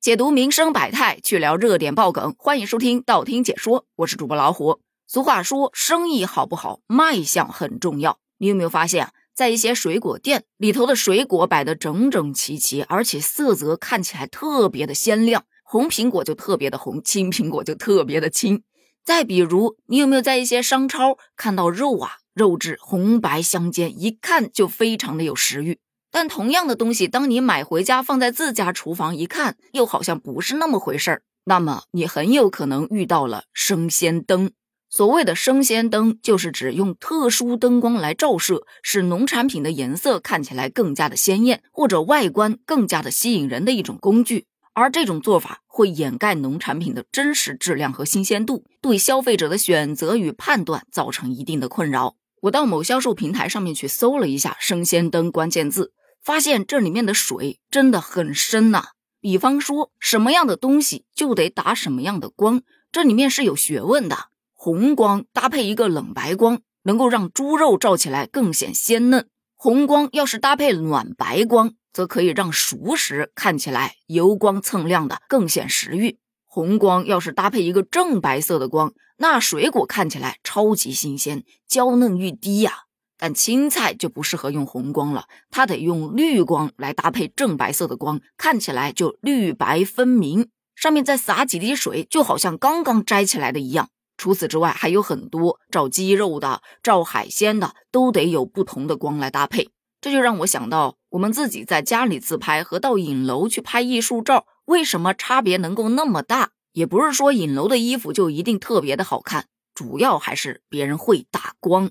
解读民生百态，去聊热点爆梗，欢迎收听道听解说，我是主播老虎。俗话说，生意好不好，卖相很重要。你有没有发现，在一些水果店里头的水果摆得整整齐齐，而且色泽看起来特别的鲜亮，红苹果就特别的红，青苹果就特别的青。再比如，你有没有在一些商超看到肉啊，肉质红白相间，一看就非常的有食欲。但同样的东西，当你买回家放在自家厨房一看，又好像不是那么回事儿。那么你很有可能遇到了生鲜灯。所谓的生鲜灯，就是指用特殊灯光来照射，使农产品的颜色看起来更加的鲜艳，或者外观更加的吸引人的一种工具。而这种做法会掩盖农产品的真实质量和新鲜度，对消费者的选择与判断造成一定的困扰。我到某销售平台上面去搜了一下“生鲜灯”关键字。发现这里面的水真的很深呐，比方说什么样的东西就得打什么样的光，这里面是有学问的。红光搭配一个冷白光，能够让猪肉照起来更显鲜嫩；红光要是搭配暖白光，则可以让熟食看起来油光蹭亮的，更显食欲。红光要是搭配一个正白色的光，那水果看起来超级新鲜，娇嫩欲滴呀。但青菜就不适合用红光了，它得用绿光来搭配正白色的光，看起来就绿白分明。上面再撒几滴水，就好像刚刚摘起来的一样。除此之外，还有很多照鸡肉的、照海鲜的，都得有不同的光来搭配。这就让我想到，我们自己在家里自拍和到影楼去拍艺术照，为什么差别能够那么大？也不是说影楼的衣服就一定特别的好看，主要还是别人会打光。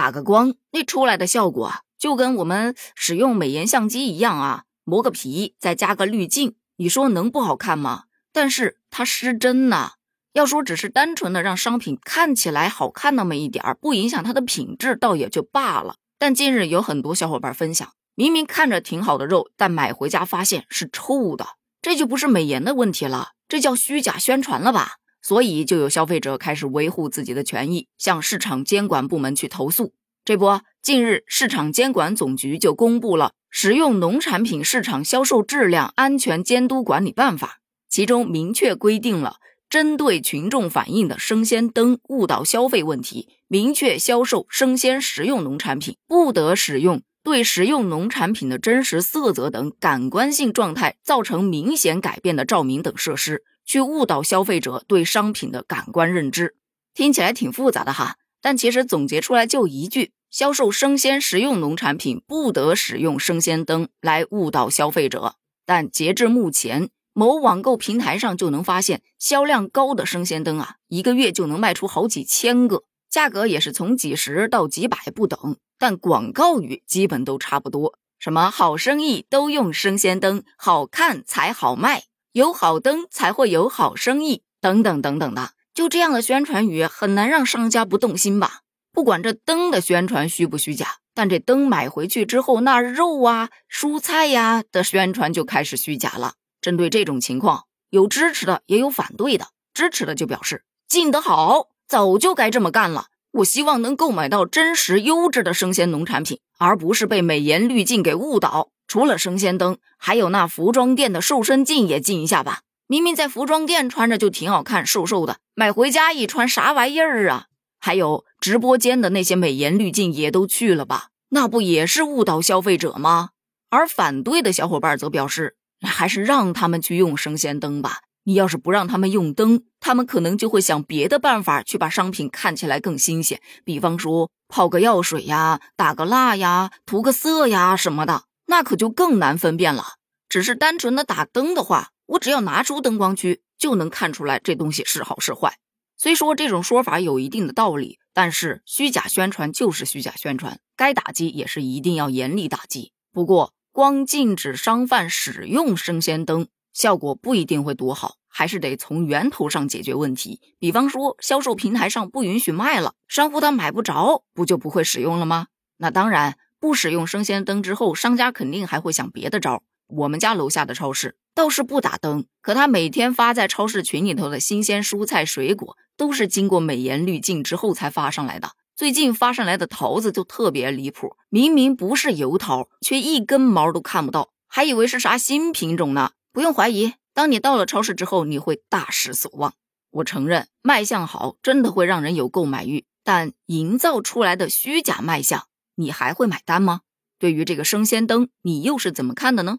打个光，那出来的效果，就跟我们使用美颜相机一样啊，磨个皮，再加个滤镜，你说能不好看吗？但是它失真呐。要说只是单纯的让商品看起来好看那么一点儿，不影响它的品质，倒也就罢了。但近日有很多小伙伴分享，明明看着挺好的肉，但买回家发现是臭的，这就不是美颜的问题了，这叫虚假宣传了吧？所以，就有消费者开始维护自己的权益，向市场监管部门去投诉。这不，近日市场监管总局就公布了《食用农产品市场销售质量安全监督管理办法》，其中明确规定了针对群众反映的生鲜灯误导消费问题，明确销售生鲜食用农产品不得使用对食用农产品的真实色泽等感官性状态造成明显改变的照明等设施。去误导消费者对商品的感官认知，听起来挺复杂的哈，但其实总结出来就一句：销售生鲜食用农产品不得使用生鲜灯来误导消费者。但截至目前，某网购平台上就能发现销量高的生鲜灯啊，一个月就能卖出好几千个，价格也是从几十到几百不等，但广告语基本都差不多，什么好生意都用生鲜灯，好看才好卖。有好灯才会有好生意，等等等等的，就这样的宣传语很难让商家不动心吧？不管这灯的宣传虚不虚假，但这灯买回去之后，那肉啊、蔬菜呀的宣传就开始虚假了。针对这种情况，有支持的，也有反对的。支持的就表示进得好，早就该这么干了。我希望能购买到真实优质的生鲜农产品，而不是被美颜滤镜给误导。除了生鲜灯，还有那服装店的瘦身镜也进一下吧。明明在服装店穿着就挺好看，瘦瘦的，买回家一穿啥玩意儿啊？还有直播间的那些美颜滤镜也都去了吧？那不也是误导消费者吗？而反对的小伙伴则表示，还是让他们去用生鲜灯吧。你要是不让他们用灯，他们可能就会想别的办法去把商品看起来更新鲜，比方说泡个药水呀，打个蜡呀，涂个色呀什么的。那可就更难分辨了。只是单纯的打灯的话，我只要拿出灯光区，就能看出来这东西是好是坏。虽说这种说法有一定的道理，但是虚假宣传就是虚假宣传，该打击也是一定要严厉打击。不过，光禁止商贩使用生鲜灯，效果不一定会多好，还是得从源头上解决问题。比方说，销售平台上不允许卖了，商户他买不着，不就不会使用了吗？那当然。不使用生鲜灯之后，商家肯定还会想别的招。我们家楼下的超市倒是不打灯可它每天发在超市群里头的新鲜蔬菜水果都是经过美颜滤镜之后才发上来的。最近发上来的桃子就特别离谱明明不是油桃却一根毛都看不到还以为是啥新品种呢。不用怀疑当你到了超市之后你会大失所望。我承认卖相好真的会让人有购买欲但营造出来的虚假卖相你还会买单吗？对于这个生鲜灯你又是怎么看的呢？